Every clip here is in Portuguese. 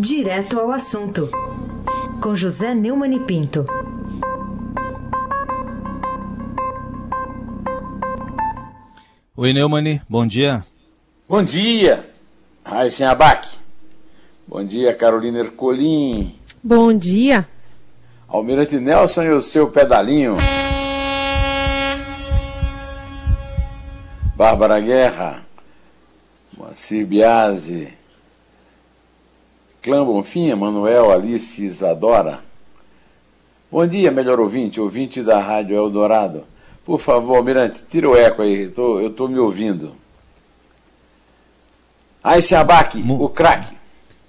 Direto ao assunto, com José Neumann e Pinto. Oi, Neumani, bom dia. Bom dia, Raíssen Abac. Bom dia, Carolina Ercolim. Bom dia. Almirante Nelson e o seu pedalinho. Bárbara Guerra. Moacir Biasi. Clã Bonfim, Manuel, Alice Isadora. Bom dia, melhor ouvinte, ouvinte da Rádio Eldorado. Por favor, Almirante, tira o eco aí, tô, eu estou me ouvindo. Aí, Abac, o craque.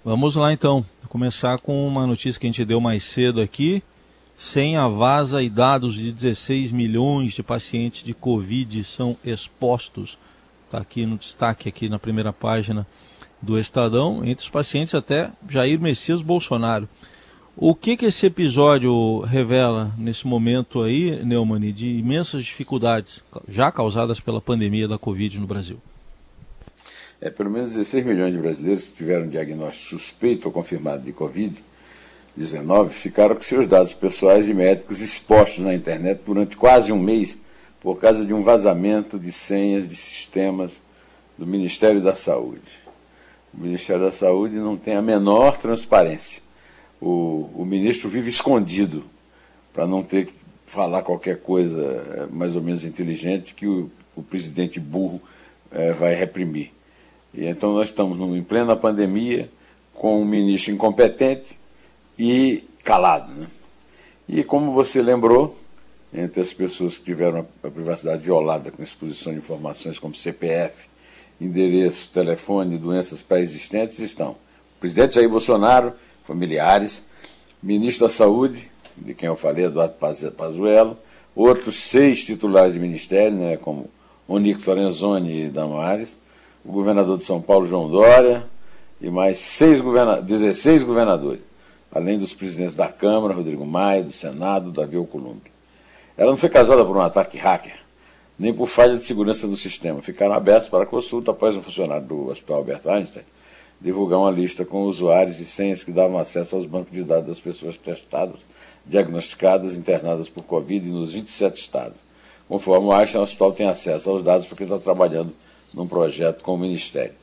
Vamos lá então, Vou começar com uma notícia que a gente deu mais cedo aqui. Senha vaza e dados de 16 milhões de pacientes de Covid são expostos. Está aqui no destaque, aqui na primeira página do Estadão, entre os pacientes até Jair Messias Bolsonaro. O que, que esse episódio revela nesse momento aí, Neumani, de imensas dificuldades já causadas pela pandemia da Covid no Brasil? É, pelo menos 16 milhões de brasileiros que tiveram diagnóstico suspeito ou confirmado de Covid-19 ficaram com seus dados pessoais e médicos expostos na internet durante quase um mês por causa de um vazamento de senhas de sistemas do Ministério da Saúde. O Ministério da Saúde não tem a menor transparência. O, o ministro vive escondido para não ter que falar qualquer coisa é, mais ou menos inteligente que o, o presidente burro é, vai reprimir. E então nós estamos em plena pandemia com um ministro incompetente e calado. Né? E como você lembrou, entre as pessoas que tiveram a privacidade violada com exposição de informações como CPF, endereço, telefone, doenças pré-existentes estão presidente Jair Bolsonaro, familiares, ministro da Saúde, de quem eu falei, Eduardo Pazuello, outros seis titulares de ministério, né, como Onico Lorenzoni e Damares, o governador de São Paulo, João Dória, e mais seis governa 16 governadores, além dos presidentes da Câmara, Rodrigo Maia, do Senado, Davi Alcolumbre. Ela não foi casada por um ataque hacker, nem por falha de segurança do sistema. Ficaram abertos para consulta após um funcionário do Hospital Albert Einstein divulgar uma lista com usuários e senhas que davam acesso aos bancos de dados das pessoas testadas, diagnosticadas, internadas por Covid nos 27 estados. Conforme o Einstein, o hospital tem acesso aos dados porque está trabalhando num projeto com o Ministério.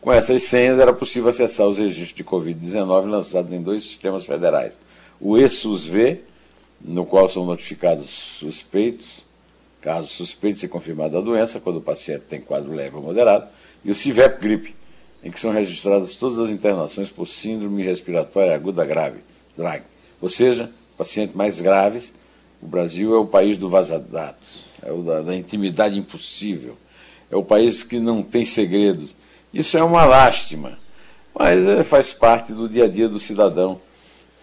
Com essas senhas era possível acessar os registros de Covid-19 lançados em dois sistemas federais. O ESUS-V, no qual são notificados suspeitos, caso suspeito de ser confirmada a doença, quando o paciente tem quadro leve ou moderado, e o CIVEP-GRIP, em que são registradas todas as internações por síndrome respiratória aguda grave, DRAG. Ou seja, pacientes mais graves, o Brasil é o país do vazadatos, é o da, da intimidade impossível, é o país que não tem segredos. Isso é uma lástima, mas é, faz parte do dia a dia do cidadão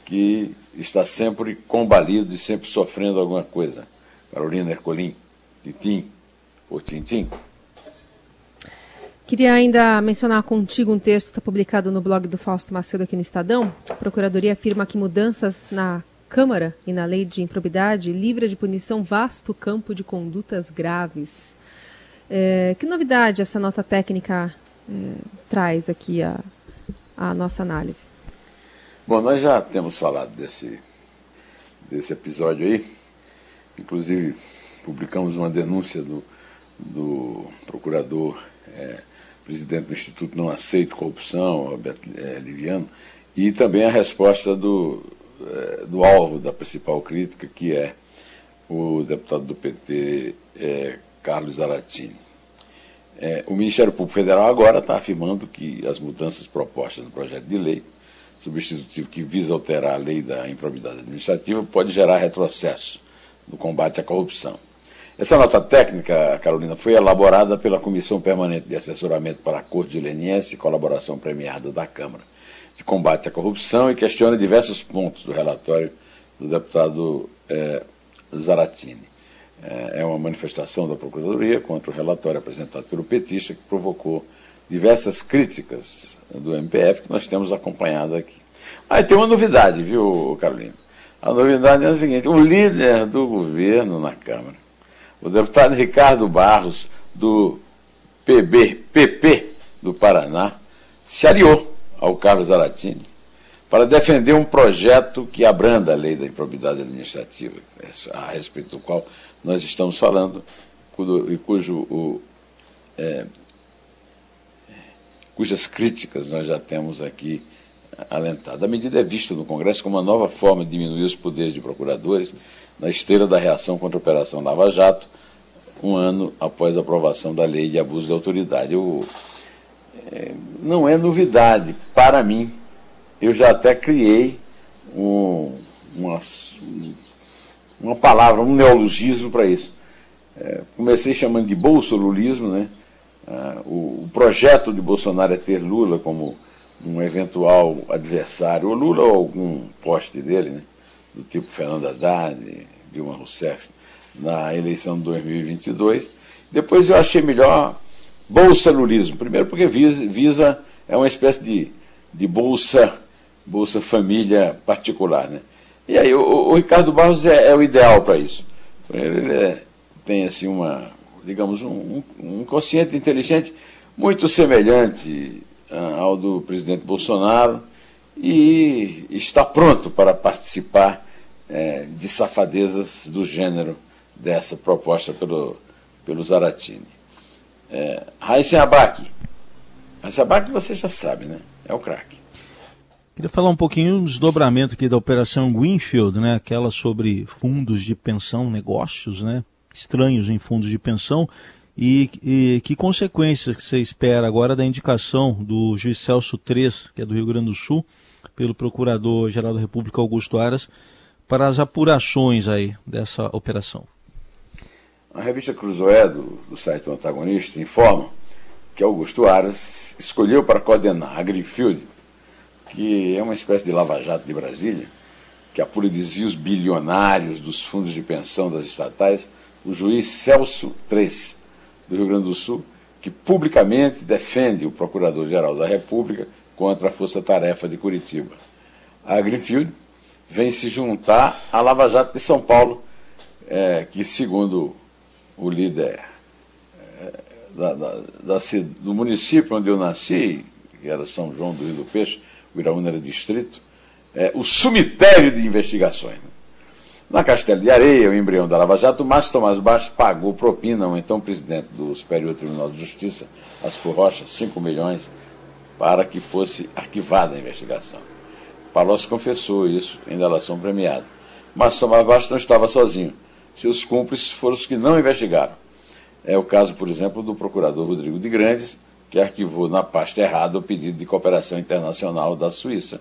que está sempre combalido e sempre sofrendo alguma coisa. Carolina Ercolim, Tintim, ou Tintim. Queria ainda mencionar contigo um texto que está publicado no blog do Fausto Macedo aqui no Estadão. A Procuradoria afirma que mudanças na Câmara e na Lei de Improbidade livra de punição vasto campo de condutas graves. É, que novidade essa nota técnica é, traz aqui a, a nossa análise? Bom, nós já temos falado desse, desse episódio aí. Inclusive, publicamos uma denúncia do, do procurador. É, presidente do Instituto Não Aceito Corrupção, Roberto é, Liviano, e também a resposta do, é, do alvo da principal crítica, que é o deputado do PT, é, Carlos Aratini. É, o Ministério Público Federal agora está afirmando que as mudanças propostas no projeto de lei substitutivo que visa alterar a lei da improbidade administrativa pode gerar retrocesso no combate à corrupção. Essa nota técnica, Carolina, foi elaborada pela Comissão Permanente de Assessoramento para Acordo de Leniense Colaboração Premiada da Câmara de Combate à Corrupção e questiona diversos pontos do relatório do deputado é, Zaratini. É, é uma manifestação da Procuradoria contra o relatório apresentado pelo petista que provocou diversas críticas do MPF que nós temos acompanhado aqui. Aí tem uma novidade, viu, Carolina? A novidade é a seguinte: o líder do governo na Câmara o deputado Ricardo Barros, do PB, PP do Paraná, se aliou ao Carlos Aratini para defender um projeto que abranda a lei da improbidade administrativa, a respeito do qual nós estamos falando, e cujo, o, é, cujas críticas nós já temos aqui alentado. A medida é vista no Congresso como uma nova forma de diminuir os poderes de procuradores na esteira da reação contra a Operação Lava Jato, um ano após a aprovação da lei de abuso de autoridade. Eu, é, não é novidade para mim. Eu já até criei um, uma, uma palavra, um neologismo para isso. É, comecei chamando de bolsolulismo, né? Ah, o, o, projeto de Bolsonaro é ter Lula como um eventual adversário, ou Lula ou algum poste dele, né? do tipo Fernando Haddad, Dilma Rousseff, na eleição de 2022. Depois eu achei melhor bolsalulismo. Primeiro porque visa, é uma espécie de, de bolsa, bolsa família particular. Né? E aí o, o Ricardo Barros é, é o ideal para isso. Ele é, tem assim uma, digamos, um, um consciente inteligente muito semelhante uh, ao do presidente Bolsonaro e está pronto para participar uh, de safadezas do gênero dessa proposta pelo, pelo Zaratini. É, Raíssen Abac. Raíssen Abac você já sabe, né? É o craque. Queria falar um pouquinho do desdobramento aqui da Operação Greenfield, né? Aquela sobre fundos de pensão, negócios, né? Estranhos em fundos de pensão. E, e, que consequências que você espera agora da indicação do juiz Celso III, que é do Rio Grande do Sul, pelo Procurador-Geral da República Augusto Aras, para as apurações aí dessa operação? A revista Cruzoé, do, do site Antagonista, informa que Augusto Aras escolheu para coordenar a Greenfield, que é uma espécie de lava-jato de Brasília, que apura desvios bilionários dos fundos de pensão das estatais, o juiz Celso III, do Rio Grande do Sul, que publicamente defende o Procurador-Geral da República contra a Força Tarefa de Curitiba. A Greenfield vem se juntar à Lava Jato de São Paulo, é, que, segundo o líder é, da, da, da, do município onde eu nasci, que era São João do Rio do Peixe, o Iraúna era distrito, é, o cemitério de investigações. Né? Na Castelo de Areia, o embrião da Lava Jato, Márcio Tomás Baixo pagou propina ao então presidente do Superior Tribunal de Justiça, Asfor Rocha, 5 milhões, para que fosse arquivada a investigação. Palocci confessou isso em delação premiada. Mas Tomás Baixo não estava sozinho. Seus cúmplices foram os que não investigaram. É o caso, por exemplo, do procurador Rodrigo de Grandes, que arquivou na pasta errada o pedido de cooperação internacional da Suíça,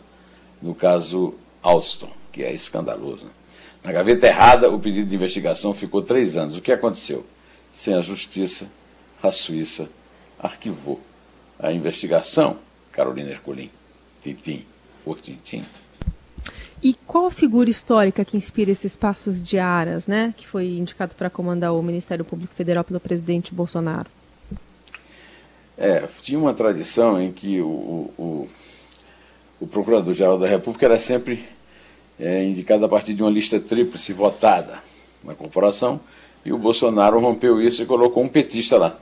no caso Alstom, que é escandaloso. Né? Na gaveta errada, o pedido de investigação ficou três anos. O que aconteceu? Sem a justiça, a Suíça arquivou a investigação, Carolina Ercolim, Tintim por Tintim. E qual a figura histórica que inspira esses passos de Aras, né, que foi indicado para comandar o Ministério Público Federal pelo presidente Bolsonaro? É, tinha uma tradição em que o, o, o Procurador-Geral da República era sempre é, indicado a partir de uma lista tríplice votada na corporação, e o Bolsonaro rompeu isso e colocou um petista lá.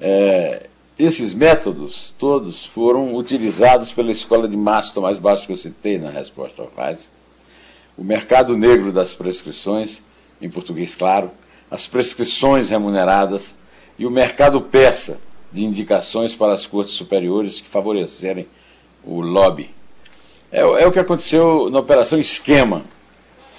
É, esses métodos todos foram utilizados pela escola de Mastro mais baixo que eu citei na resposta ao Faz. O mercado negro das prescrições, em português claro, as prescrições remuneradas e o mercado persa de indicações para as cortes superiores que favorecerem o lobby. É, é o que aconteceu na Operação Esquema,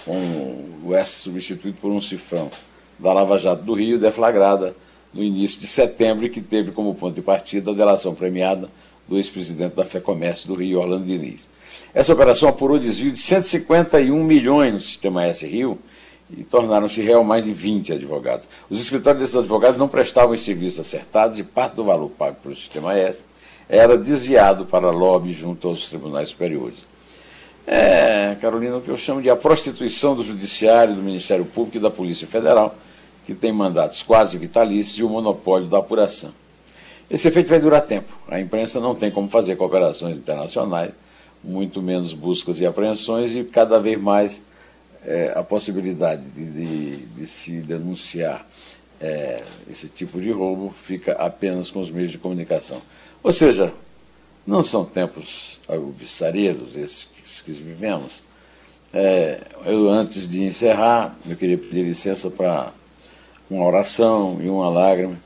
com o S substituído por um cifrão da Lava Jato do Rio, deflagrada no início de setembro que teve como ponto de partida a delação premiada do ex-presidente da FEComércio do Rio, Orlando Diniz. Essa operação apurou desvio de 151 milhões no sistema S Rio e tornaram-se réu mais de 20 advogados. Os escritórios desses advogados não prestavam os serviços acertados e parte do valor pago pelo sistema S era desviado para lobby junto aos tribunais superiores. É, Carolina, o que eu chamo de a prostituição do Judiciário, do Ministério Público e da Polícia Federal, que tem mandatos quase vitalícios e o monopólio da apuração. Esse efeito vai durar tempo. A imprensa não tem como fazer cooperações internacionais, muito menos buscas e apreensões, e cada vez mais é, a possibilidade de, de, de se denunciar é, esse tipo de roubo fica apenas com os meios de comunicação. Ou seja, Não são tempos alvissareiros esses que vivemos. É, eu, antes de encerrar, eu queria pedir licença para uma oração e uma lágrima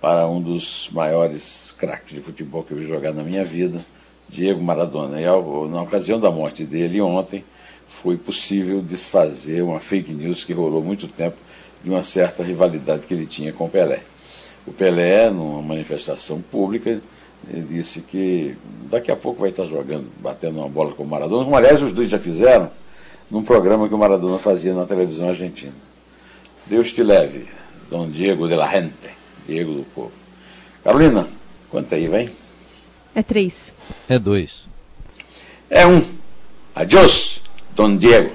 para um dos maiores craques de futebol que eu vi jogar na minha vida, Diego Maradona. E ao, na ocasião da morte dele ontem, foi possível desfazer uma fake news que rolou muito tempo de uma certa rivalidade que ele tinha com o Pelé. O Pelé, numa manifestação pública, disse que daqui a pouco vai estar jogando, batendo uma bola com o Maradona, como aliás os dois já fizeram num programa que o Maradona fazia na televisão argentina. Deus te leve, Dom Diego de la Gente, Diego do povo. Carolina, quanto aí, vem? É três. É dois. É um. Adiós, Dom Diego.